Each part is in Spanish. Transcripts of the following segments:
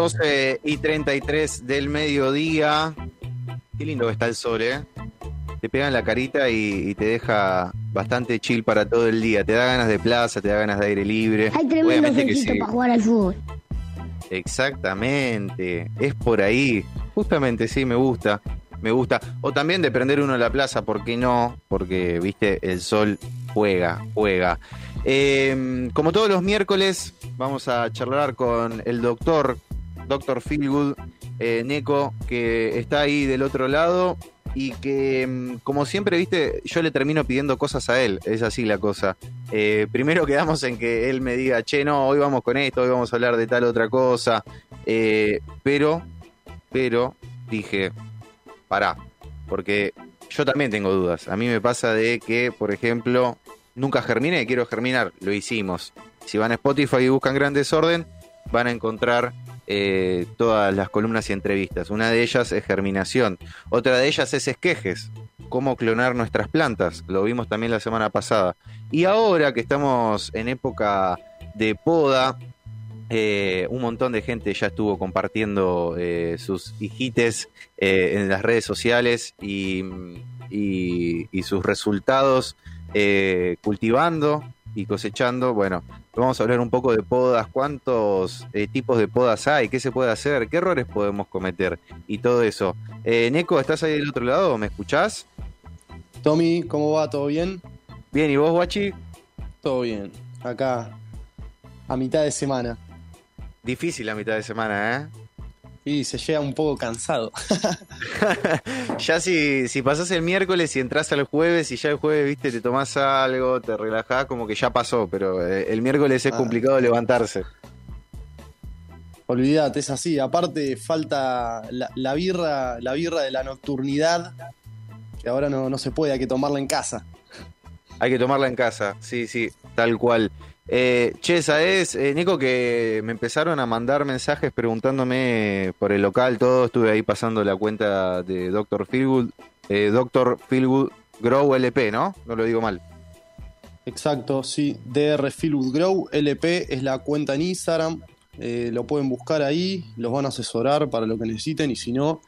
12 y 33 del mediodía. Qué lindo que está el sol, ¿eh? Te pega en la carita y, te deja bastante chill para todo el día. Te da ganas de plaza, te da ganas de aire libre. Hay tremendo solcito para jugar al fútbol. Exactamente, es por ahí. Justamente, sí, me gusta. Me gusta. O también de prender uno en la plaza, ¿por qué no? Porque, viste, el sol juega, juega. Em, como todos los miércoles, vamos a charlar con el doctor, doctor Feelgood, eh, Neko, que está ahí del otro lado y que, em, como siempre, viste, yo le termino pidiendo cosas a él, es así la cosa. Eh, primero quedamos en que él me diga, che, no, hoy vamos con esto, hoy vamos a hablar de tal otra cosa, eh, pero, pero, dije, pará, porque yo también tengo dudas. A mí me pasa de que, por ejemplo, nunca germiné, quiero germinar, lo hicimos. Si van a Spotify y buscan Gran Desorden, van a encontrar eh, todas las columnas y entrevistas. Una de ellas es germinación, otra de ellas es esquejes, cómo clonar nuestras plantas, lo vimos también la semana pasada. Y ahora que estamos en época de poda, eh, un montón de gente ya estuvo compartiendo eh, sus hijites en las redes sociales y sus resultados cultivando y cosechando. Bueno, vamos a hablar un poco de podas, cuántos eh, tipos de podas hay, qué se puede hacer, qué errores podemos cometer y todo eso. Eh, Neko, ¿estás ahí del otro lado? ¿Me escuchás? Tommy, ¿cómo va? ¿Todo bien? Bien, ¿y vos, Guachi? Todo bien, acá a mitad de semana. Difícil la mitad de semana, ¿eh? Y se llega un poco cansado. ya si, si pasás el miércoles y entras al jueves y ya el jueves, viste, te tomás algo, te relajás, como que ya pasó, pero eh, el miércoles es ah. complicado levantarse. Olvídate, es así. Aparte, falta la, birra, la birra de la nocturnidad, que ahora no, no se puede, hay que tomarla en casa. Hay que tomarla en casa, sí, sí, tal cual. Eh, che, es, eh, Nico, que me empezaron a mandar mensajes preguntándome por el local, todo. Estuve ahí pasando la cuenta de Dr. Philwood, eh, Dr. Philwood Grow LP, ¿no? No lo digo mal. Exacto, sí. DR Philwood Grow LP es la cuenta en Instagram. Eh, lo pueden buscar ahí, los van a asesorar para lo que necesiten. Y si no,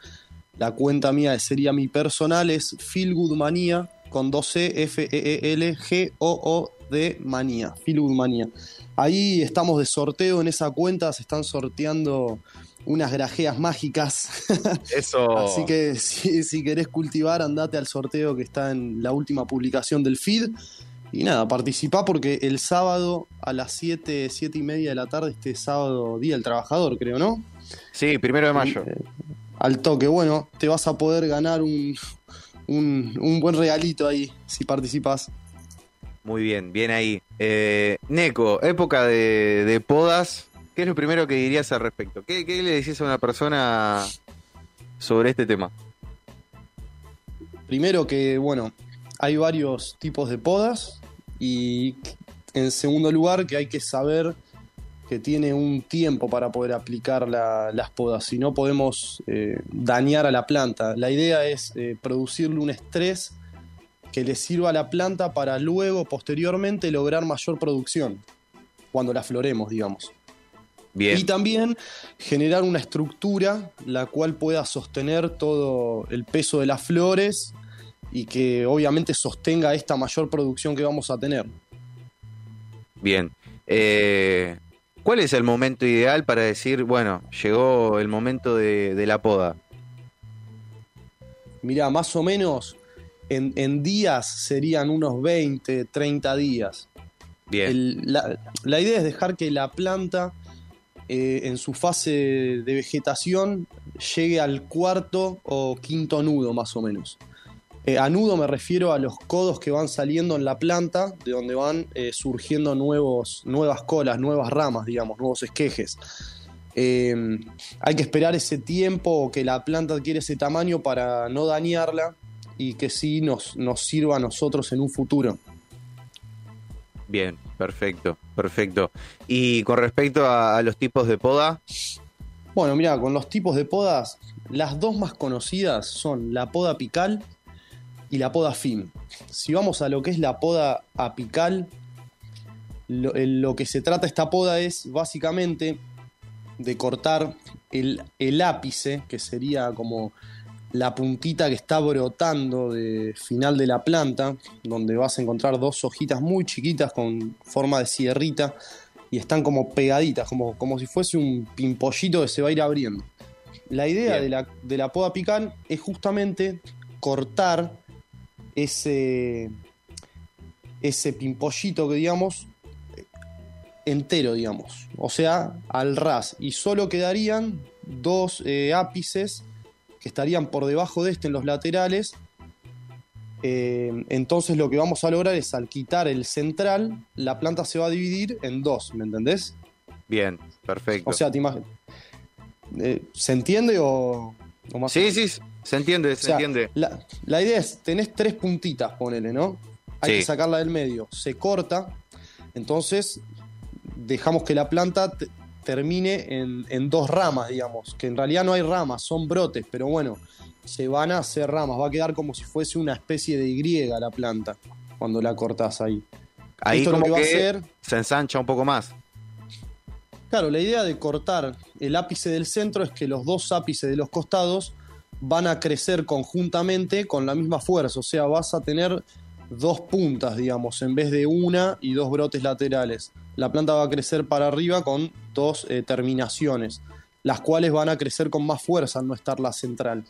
la cuenta mía sería mi personal, es Philwood Manía con 12 F E O de Manía, Philwood Manía. Ahí estamos de sorteo en esa cuenta, se están sorteando unas grajeas mágicas. Eso. Así que si, querés cultivar, andate al sorteo que está en la última publicación del feed. Y nada, participá porque el sábado a las 7, 7 y media de la tarde, este sábado, Día del Trabajador, creo, ¿no? Sí, primero de mayo. Eh, al toque, bueno, te vas a poder ganar un, un, buen regalito ahí si participas. Muy bien, bien ahí. Eh, Neko, época de, podas. ¿Qué es lo primero que dirías al respecto? ¿Qué, le decís a una persona sobre este tema? Primero que, bueno, hay varios tipos de podas y en segundo lugar que hay que saber que tiene un tiempo para poder aplicar las podas, si no podemos eh, dañar a la planta. La idea es eh, producirle un estrés que le sirva a la planta para luego, posteriormente, lograr mayor producción, cuando la floremos, digamos. Bien. Y también generar una estructura la cual pueda sostener todo el peso de las flores y que obviamente sostenga esta mayor producción que vamos a tener. Bien. Eh, ¿Cuál es el momento ideal para decir, bueno, llegó el momento de, la poda? Mira, más o menos en, días serían unos 20, 30 días. Bien. la, idea es dejar que la planta eh, en su fase de vegetación llegue al cuarto o quinto nudo más o menos. Eh, a nudo me refiero a los codos que van saliendo en la planta, de donde van eh, surgiendo nuevos, nuevas colas, nuevas ramas, digamos, nuevos esquejes. Eh, hay que esperar ese tiempo que la planta adquiere ese tamaño para no dañarla y que sí nos, nos sirva a nosotros en un futuro. Bien, perfecto, perfecto. Y con respecto a los tipos de poda. Bueno, mira, con los tipos de podas, las dos más conocidas son la poda apical y la poda FIM. Si vamos a lo que es la poda apical, lo, lo que se trata esta poda es básicamente de cortar el, el ápice, que sería como la puntita que está brotando de final de la planta, donde vas a encontrar dos hojitas muy chiquitas con forma de sierrita y están como pegaditas, como, como si fuese un pimpollito que se va a ir abriendo. La idea de la, de la, poda pican es justamente cortar ese, ese pimpollito que digamos entero, digamos, o sea, al ras, y solo quedarían dos eh, ápices que estarían por debajo de este en los laterales. Eh, entonces lo que vamos a lograr es al quitar el central, la planta se va a dividir en dos, ¿me entendés? Bien, perfecto. O sea, te eh, ¿Se entiende o, más? Sí, sí, se entiende, se entiende. La, idea es, tenés tres puntitas, ponele, ¿no? Hay que sacarla del medio. Se corta, entonces dejamos que la planta termine en, dos ramas, digamos, que en realidad no hay ramas, son brotes, pero bueno, se van a hacer ramas, va a quedar como si fuese una especie de Y la planta cuando la cortás ahí. Ahí como que, va a hacer, se ensancha un poco más. Claro, la idea de cortar el ápice del centro es que los dos ápices de los costados van a crecer conjuntamente con la misma fuerza, o sea, vas a tener dos puntas, digamos, en vez de una y dos brotes laterales. La planta va a crecer para arriba con dos eh, terminaciones, las cuales van a crecer con más fuerza al no estar la central.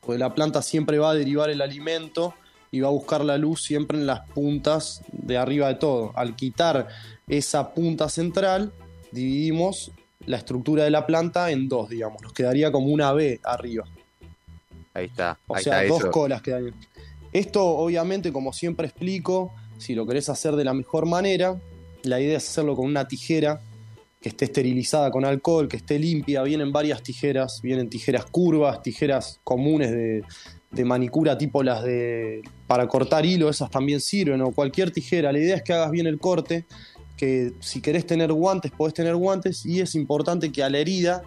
Porque la planta siempre va a derivar el alimento y va a buscar la luz siempre en las puntas de arriba de todo. Al quitar esa punta central, dividimos la estructura de la planta en dos, digamos. Nos quedaría como una B arriba. Ahí está. O sea, dos colas quedarían. Esto, obviamente, como siempre explico, si lo querés hacer de la mejor manera, la idea es hacerlo con una tijera que esté esterilizada con alcohol, que esté limpia. Vienen varias tijeras, vienen tijeras curvas, tijeras comunes de, manicura tipo las de para cortar hilo, esas también sirven, o cualquier tijera. La idea es que hagas bien el corte, que si querés tener guantes, podés tener guantes, y es importante que a la herida,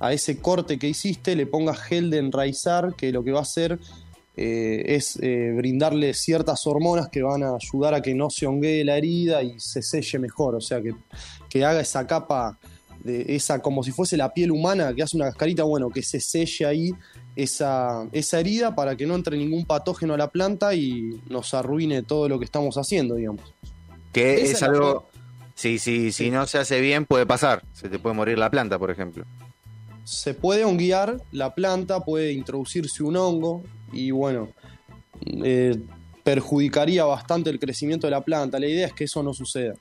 a ese corte que hiciste, le pongas gel de enraizar, que lo que va a hacer eh, es eh, brindarle ciertas hormonas que van a ayudar a que no se honguee la herida y se selle mejor, o sea, que, que haga esa capa, de esa como si fuese la piel humana, que hace una cascarita, bueno, que se selle ahí esa, esa herida para que no entre ningún patógeno a la planta y nos arruine todo lo que estamos haciendo, digamos. Que es algo, si, sí. si no se hace bien puede pasar, se te puede morir la planta, por ejemplo se puede honguear la planta, puede introducirse un hongo y bueno, eh, perjudicaría bastante el crecimiento de la planta. La idea es que eso no suceda.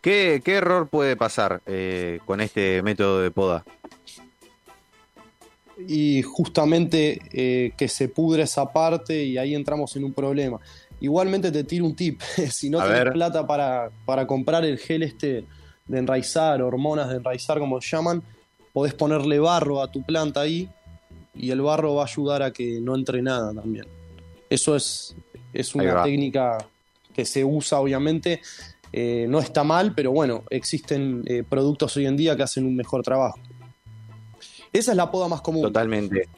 ¿Qué, error puede pasar eh, con este método de poda? Y justamente eh, que se pudre esa parte y ahí entramos en un problema. Igualmente te tiro un tip, si no tienes plata para, para comprar el gel este de enraizar, hormonas de enraizar como se llaman, podés ponerle barro a tu planta ahí y el barro va a ayudar a que no entre nada también. Eso es, es una técnica que se usa obviamente, eh, no está mal, pero bueno, existen eh, productos hoy en día que hacen un mejor trabajo. Esa es la poda más común. Totalmente.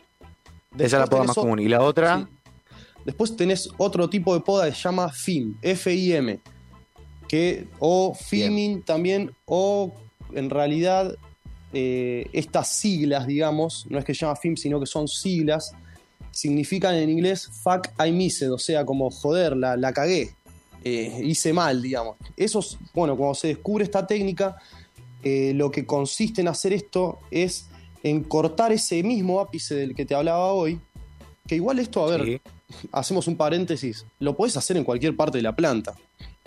Esa es la poda más común. ¿Y la otra? Después tenés otro tipo de poda que se llama FIM, F-I-M, que, o FIMING también, o en realidad eh, estas siglas, digamos, no es que se llama film, sino que son siglas, significan en inglés fuck I missed, o sea, como joder, la, la cagué, eh, hice mal, digamos. Eso, bueno, cuando se descubre esta técnica, eh, lo que consiste en hacer esto es en cortar ese mismo ápice del que te hablaba hoy, que igual esto, a ver, hacemos un paréntesis, lo puedes hacer en cualquier parte de la planta.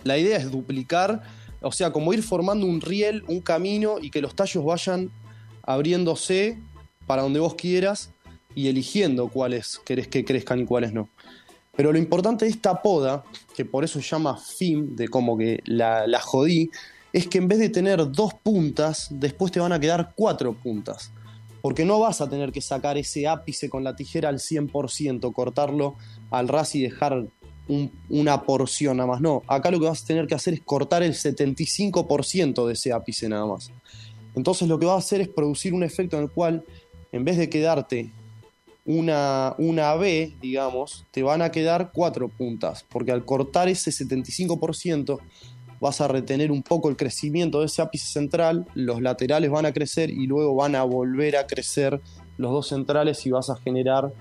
La idea es duplicar o sea, como ir formando un riel, un camino y que los tallos vayan abriéndose para donde vos quieras y eligiendo cuáles querés que crezcan y cuáles no. Pero lo importante de esta poda, que por eso se llama fin, de como que la, la jodí, es que en vez de tener dos puntas, después te van a quedar cuatro puntas. Porque no vas a tener que sacar ese ápice con la tijera al 100%, cortarlo al ras y dejar una porción nada más. No, acá lo que vas a tener que hacer es cortar el 75% de ese ápice nada más. Entonces lo que vas a hacer es producir un efecto en el cual, en vez de quedarte una, una B, digamos, te van a quedar cuatro puntas, porque al cortar ese 75%, vas a retener un poco el crecimiento de ese ápice central, los laterales van a crecer y luego van a volver a crecer los dos centrales y vas a generar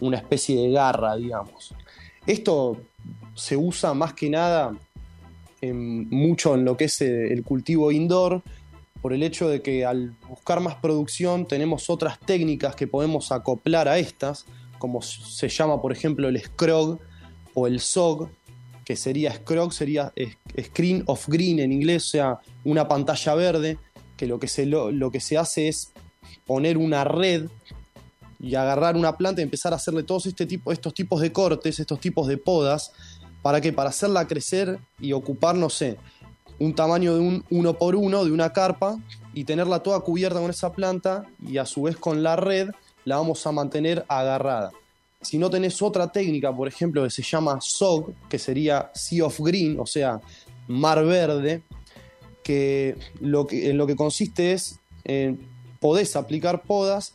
una especie de garra, digamos. Esto se usa más que nada mucho en lo que es eh, el cultivo indoor, por el hecho de que al buscar más producción tenemos otras técnicas que podemos acoplar a estas, como se llama por ejemplo el scrog o el SOG, que sería scrog, sería screen of green en inglés, o sea, una pantalla verde, que lo que se, lo, que se hace es poner una red y agarrar una planta y empezar a hacerle todos este tipo, estos tipos de cortes, estos tipos de podas, ¿para que Para hacerla crecer y ocupar, no sé, un tamaño de un uno por uno de una carpa y tenerla toda cubierta con esa planta y a su vez con la red la vamos a mantener agarrada. Si no tenés otra técnica, por ejemplo, que se llama SOG, que sería Sea of Green, o sea, mar verde, que, lo que en lo que consiste es, podés aplicar podas,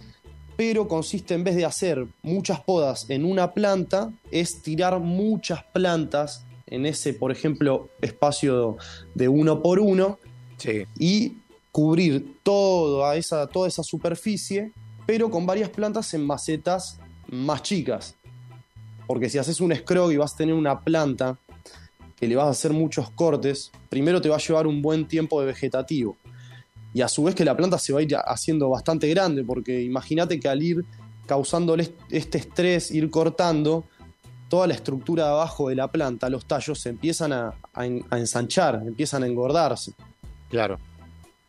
pero consiste en vez de hacer muchas podas en una planta, es tirar muchas plantas en ese, por ejemplo, espacio de uno por uno y cubrir toda esa, toda esa superficie, pero con varias plantas en macetas más chicas. Porque si haces un scrog y vas a tener una planta que le vas a hacer muchos cortes, primero te va a llevar un buen tiempo de vegetativo. Y a su vez que la planta se va a ir haciendo bastante grande, porque imagínate que al ir causándole este estrés, ir cortando, toda la estructura de abajo de la planta, los tallos, se empiezan a, ensanchar, empiezan a engordarse. Claro.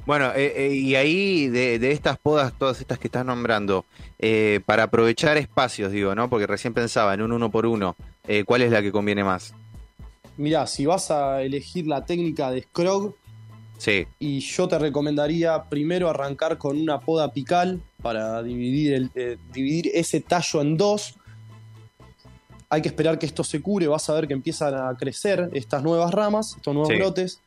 Bueno, eh, eh, y ahí de, estas podas, todas estas que estás nombrando, eh, para aprovechar espacios, digo, ¿no? Porque recién pensaba en un uno por uno, ¿cuál es la que conviene más? Mirá, si vas a elegir la técnica de Scrog, sí. y yo te recomendaría primero arrancar con una poda apical para dividir, el, dividir ese tallo en dos, hay que esperar que esto se cure, vas a ver que empiezan a crecer estas nuevas ramas, estos nuevos brotes.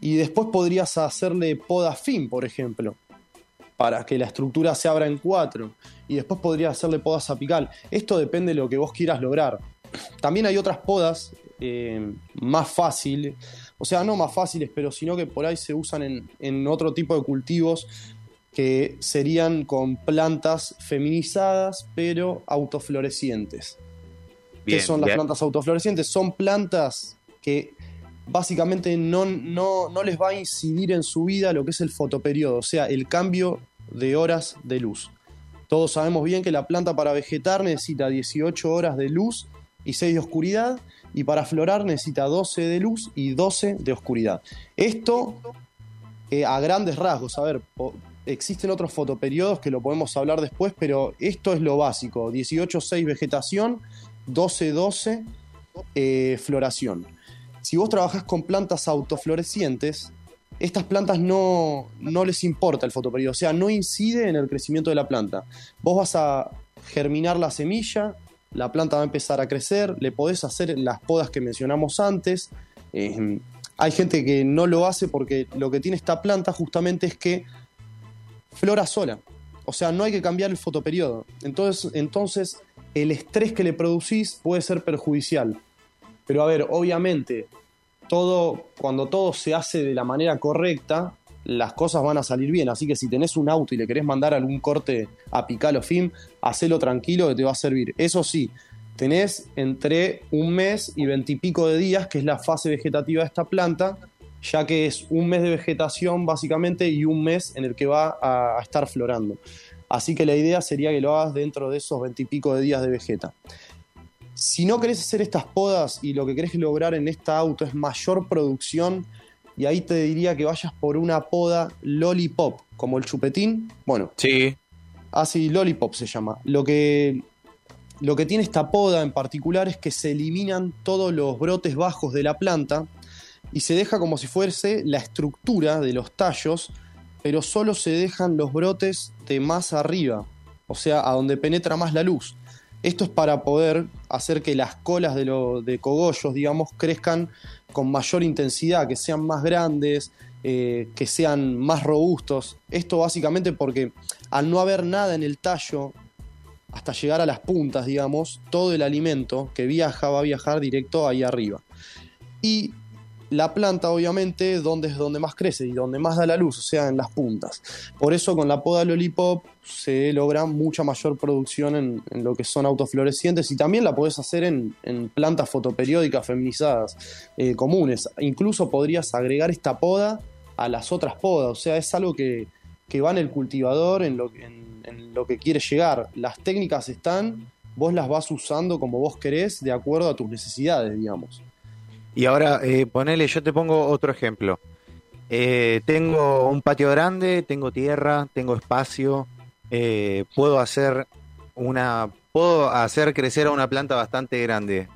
Y después podrías hacerle poda fin, por ejemplo, para que la estructura se abra en cuatro. Y después podrías hacerle podas apical. Esto depende de lo que vos quieras lograr. También hay otras podas eh, más fáciles, o sea, no más fáciles, pero sino que por ahí se usan en, en otro tipo de cultivos que serían con plantas feminizadas pero autoflorecientes. ¿Qué son las plantas autoflorecientes? Son plantas que básicamente no, no, no, les va a incidir en su vida lo que es el fotoperiodo, o sea, el cambio de horas de luz. Todos sabemos bien que la planta para vegetar necesita 18 horas de luz y 6 de oscuridad, y para florar necesita 12 de luz y 12 de oscuridad. Esto eh, a grandes rasgos, a ver, existen otros fotoperiodos que lo podemos hablar después, pero esto es lo básico, 18-6 vegetación 12-12 eh, floración. Si vos trabajás con plantas autoflorecientes, estas plantas no, no les importa el fotoperiodo, o sea, no incide en el crecimiento de la planta. Vos vas a germinar la semilla, la planta va a empezar a crecer, le podés hacer las podas que mencionamos antes. Eh, hay gente que no lo hace porque lo que tiene esta planta justamente es que flora sola. O sea, no hay que cambiar el fotoperiodo. Entonces, entonces el estrés que le producís puede ser perjudicial. Pero a ver, obviamente, todo, cuando todo se hace de la manera correcta, las cosas van a salir bien. Así que si tenés un auto y le querés mandar algún corte apical o film, hacelo tranquilo que te va a servir. Eso sí, tenés entre un mes y veintipico de días, que es la fase vegetativa de esta planta, ya que es un mes de vegetación básicamente y un mes en el que va a estar florando. Así que la idea sería que lo hagas dentro de esos veintipico de días de vegeta. Si no querés hacer estas podas y lo que querés lograr en esta auto es mayor producción, y ahí te diría que vayas por una poda lollipop, como el chupetín. Bueno. Sí. Así, lollipop se llama. Lo que, lo que tiene esta poda en particular es que se eliminan todos los brotes bajos de la planta y se deja como si fuese la estructura de los tallos pero solo se dejan los brotes de más arriba, o sea, a donde penetra más la luz. Esto es para poder hacer que las colas de, de cogollos, digamos, crezcan con mayor intensidad, que sean más grandes, eh, que sean más robustos. Esto básicamente porque al no haber nada en el tallo, hasta llegar a las puntas, digamos, todo el alimento que viaja va a viajar directo ahí arriba. Y la planta, obviamente, donde es donde más crece y donde más da la luz, o sea, en las puntas. Por eso con la poda Lollipop se logra mucha mayor producción en, lo que son autoflorecientes y también la podés hacer en, plantas fotoperiódicas feminizadas eh, comunes. Incluso podrías agregar esta poda a las otras podas, o sea, es algo que, va en el cultivador, en lo, en lo que quiere llegar. Las técnicas están, vos las vas usando como vos querés, de acuerdo a tus necesidades, digamos. Y ahora, eh, ponele, yo te pongo otro ejemplo. Eh, tengo un patio grande, tengo tierra, tengo espacio, eh, puedo hacer una, puedo hacer crecer a una planta bastante grande.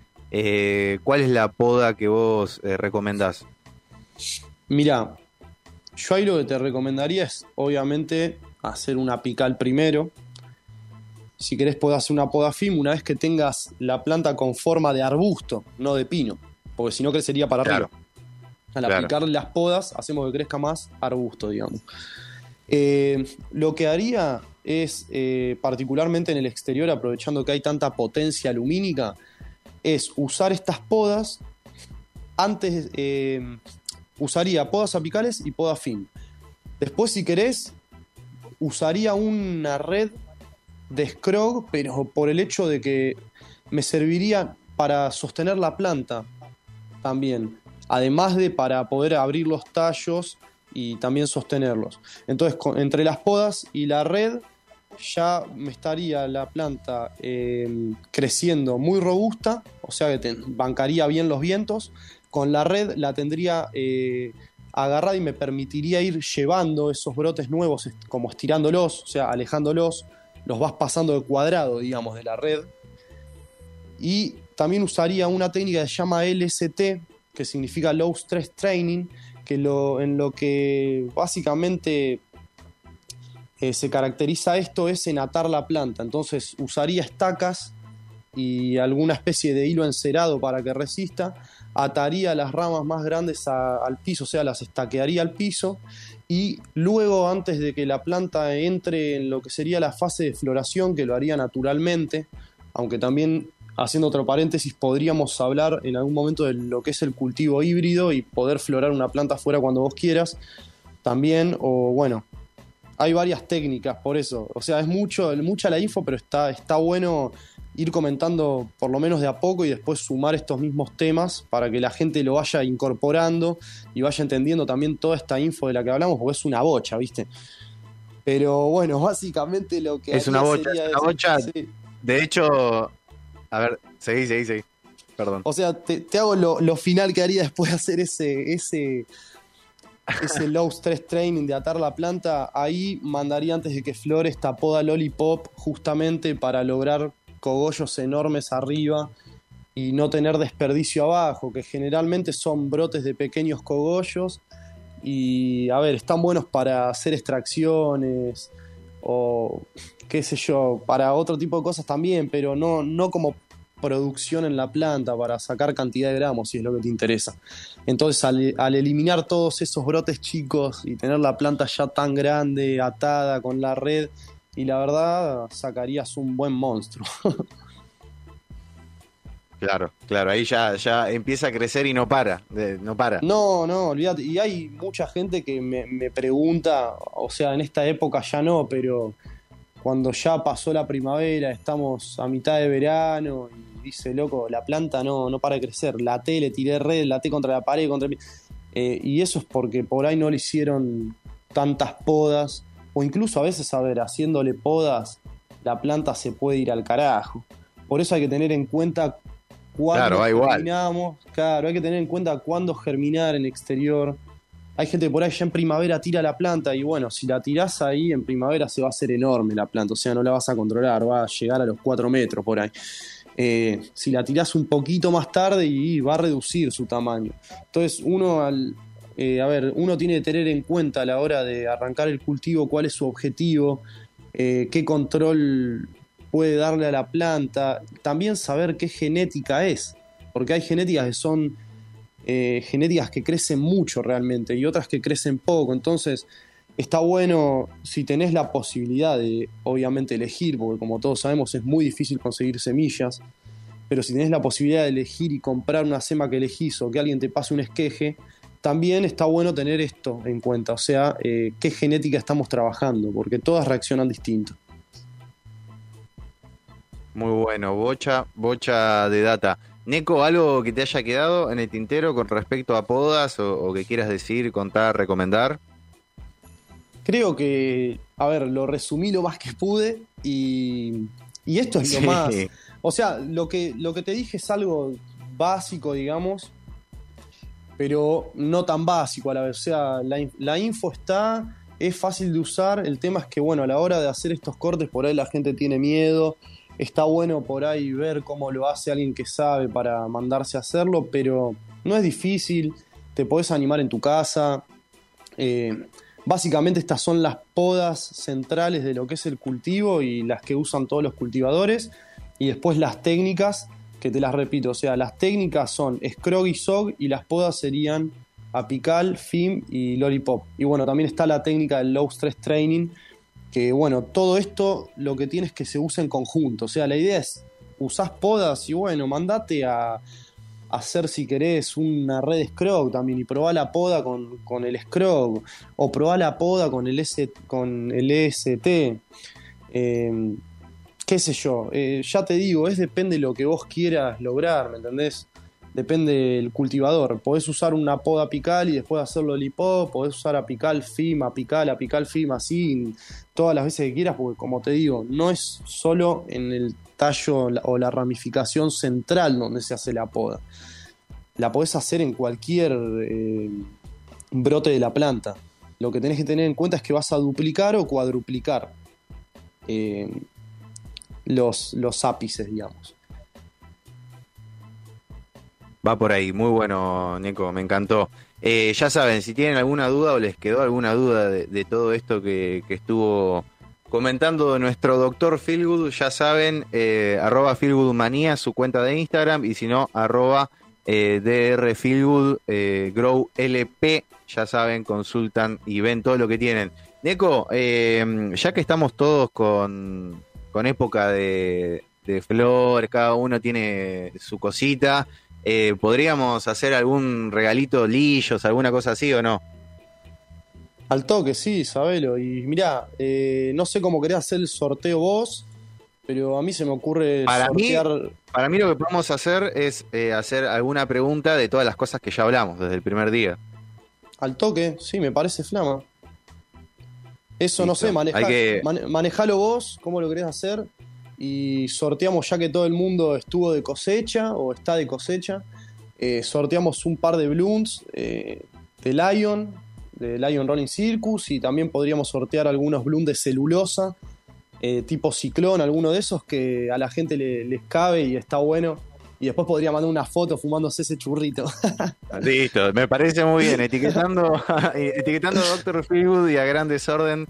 ¿Cuál es la poda que vos recomendás? Mira, yo ahí lo que te recomendaría es, obviamente, hacer una apical primero. Si querés, podés hacer una poda FIM una vez que tengas la planta con forma de arbusto, no de pino porque si no crecería para arriba. Al aplicarle las podas, hacemos que crezca más arbusto, digamos. Eh, lo que haría es, eh, particularmente en el exterior, aprovechando que hay tanta potencia lumínica, es usar estas podas antes, eh, usaría podas apicales y podas fin. Después, si querés, usaría una red de scrog, pero por el hecho de que me serviría para sostener la planta también, además de para poder abrir los tallos y también sostenerlos. Entonces, entre las podas y la red ya me estaría la planta em, creciendo muy robusta, o sea que bancaría bien los vientos. Con la red la tendría eh, agarrada y me permitiría ir llevando esos brotes nuevos, como estirándolos, o sea, alejándolos, los vas pasando de cuadrado, digamos, de la red. Y también usaría una técnica que se llama LST, que significa Low Stress Training, que lo, en lo que básicamente eh, se caracteriza esto es en atar la planta. Entonces usaría estacas y alguna especie de hilo encerado para que resista, ataría las ramas más grandes al piso, o sea, las estaquearía al piso y luego antes de que la planta entre en lo que sería la fase de floración, que lo haría naturalmente, aunque también haciendo otro paréntesis, podríamos hablar en algún momento de lo que es el cultivo híbrido y poder florar una planta afuera cuando vos quieras. También, o bueno, hay varias técnicas por eso. O sea, es mucho, mucha la info, pero está, está bueno ir comentando por lo menos de a poco y después sumar estos mismos temas para que la gente lo vaya incorporando y vaya entendiendo también toda esta info de la que hablamos, porque es una bocha, ¿viste? Pero bueno, básicamente lo que... Es una bocha, es una bocha. De hecho, a ver, seguí, seguí, seguí. Perdón. O sea, te, hago lo, final que haría después de hacer ese, ese, ese low stress training de atar la planta. Ahí mandaría antes de que flore esta poda lollipop justamente para lograr cogollos enormes arriba y no tener desperdicio abajo, que generalmente son brotes de pequeños cogollos y, a ver, están buenos para hacer extracciones o qué sé yo, para otro tipo de cosas también, pero no, no como producción en la planta para sacar cantidad de gramos, si es lo que te interesa. Entonces, al, eliminar todos esos brotes chicos y tener la planta ya tan grande, atada con la red, y la verdad, sacarías un buen monstruo. Claro, claro, ahí ya, ya empieza a crecer y no para, no para. No, no, olvídate. Y hay mucha gente que me, me pregunta, o sea, en esta época ya no, pero cuando ya pasó la primavera, estamos a mitad de verano y dice, loco, la planta no, no para de crecer, la T, le tiré red, la T contra la pared, contra eh, y eso es porque por ahí no le hicieron tantas podas, o incluso a veces, a ver, haciéndole podas, la planta se puede ir al carajo. Por eso hay que tener en cuenta cuándo germinamos, claro, hay que tener en cuenta cuándo germinar en exterior, hay gente que por ahí ya en primavera tira la planta y bueno, si la tirás ahí en primavera se va a hacer enorme la planta, o sea, no la vas a controlar, va a llegar a los 4 metros por ahí. Eh, si la tirás un poquito más tarde y va a reducir su tamaño. Entonces uno al, eh, a ver, uno tiene que tener en cuenta a la hora de arrancar el cultivo cuál es su objetivo, eh, qué control puede darle a la planta, también saber qué genética es, porque hay genéticas que son eh, genéticas que crecen mucho realmente y otras que crecen poco. Entonces, está bueno si tenés la posibilidad de, obviamente, elegir, porque como todos sabemos es muy difícil conseguir semillas. pero si tenés la posibilidad de elegir y comprar una sema que elegís o que alguien te pase un esqueje, también está bueno tener esto en cuenta, o sea, eh, qué genética estamos trabajando, porque todas reaccionan distinto. Muy bueno, bocha, bocha de data. Neko, ¿algo que te haya quedado en el tintero con respecto a podas o, que quieras decir, contar, recomendar? Creo que, a ver, lo resumí lo más que pude y, y esto es lo más... O sea, lo que, lo que te dije es algo básico, digamos, pero no tan básico a la vez. O sea, la, info está, es fácil de usar. El tema es que, bueno, a la hora de hacer estos cortes, por ahí la gente tiene miedo. Está bueno por ahí ver cómo lo hace alguien que sabe para mandarse a hacerlo, pero no es difícil. Te podés animar en tu casa. Eh, básicamente estas son las podas centrales de lo que es el cultivo y las que usan todos los cultivadores. Y después las técnicas que te las repito, o sea, las técnicas son Scrog y Sog y las podas serían apical, FIM y lollipop. Y bueno, también está la técnica del low stress training, que bueno, todo esto lo que tienes es que se usa en conjunto, o sea, la idea es usás podas y bueno, mandate a, hacer si querés una red Scrog también y probá la poda con, el Scrog o probá la poda con el, S, con el EST. Eh, qué sé yo, eh, ya te digo, es depende de lo que vos quieras lograr, ¿me entendés? Depende del cultivador. Podés usar una poda apical y después hacerlo lipop, podés usar apical, FIM, apical, apical, FIM, así, todas las veces que quieras, porque como te digo, no es solo en el tallo o la ramificación central donde se hace la poda. La podés hacer en cualquier eh, brote de la planta. Lo que tenés que tener en cuenta es que vas a duplicar o cuadruplicar. Eh, los, los ápices, digamos. Va por ahí, muy bueno, Nico, me encantó. Eh, ya saben, si tienen alguna duda o les quedó alguna duda de, todo esto que, estuvo comentando nuestro doctor Philgood, ya saben, eh, arroba Philgoodmanía, su cuenta de Instagram, y si no, arroba eh, DR eh, Grow LP, ya saben, consultan y ven todo lo que tienen. Nico, ya que estamos todos con, con época de, de flor, cada uno tiene su cosita. Eh, ¿Podríamos hacer algún regalito lillos, alguna cosa así o no? Al toque, sí, sabelo. Y mirá, eh, no sé cómo querés hacer el sorteo vos, pero a mí se me ocurre para sortear... Mí, para mí lo que podemos hacer es eh, hacer alguna pregunta de todas las cosas que ya hablamos desde el primer día. Al toque, sí, me parece flama. Eso no sé, manejalo vos, cómo lo querés hacer. Y sorteamos, ya que todo el mundo estuvo de cosecha o está de cosecha, eh, sorteamos un par de blooms eh, de Lion, de Lion Running Circus, y también podríamos sortear algunos blooms de celulosa, eh, tipo ciclón, alguno de esos que a la gente le, les cabe y está bueno y después podría mandar una foto fumándose ese churrito. Listo, me parece muy bien. Etiquetando, etiquetando a Dr. Feelgood y a Gran Desorden.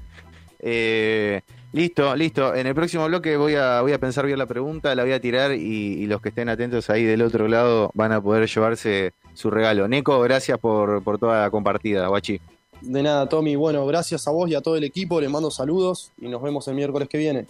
Eh, listo, listo. En el próximo bloque voy a, voy a pensar bien la pregunta, la voy a tirar y, los que estén atentos ahí del otro lado van a poder llevarse su regalo. Neko, gracias por, por toda la compartida, guachi. De nada, Tommy. Bueno, gracias a vos y a todo el equipo. Les mando saludos y nos vemos el miércoles que viene.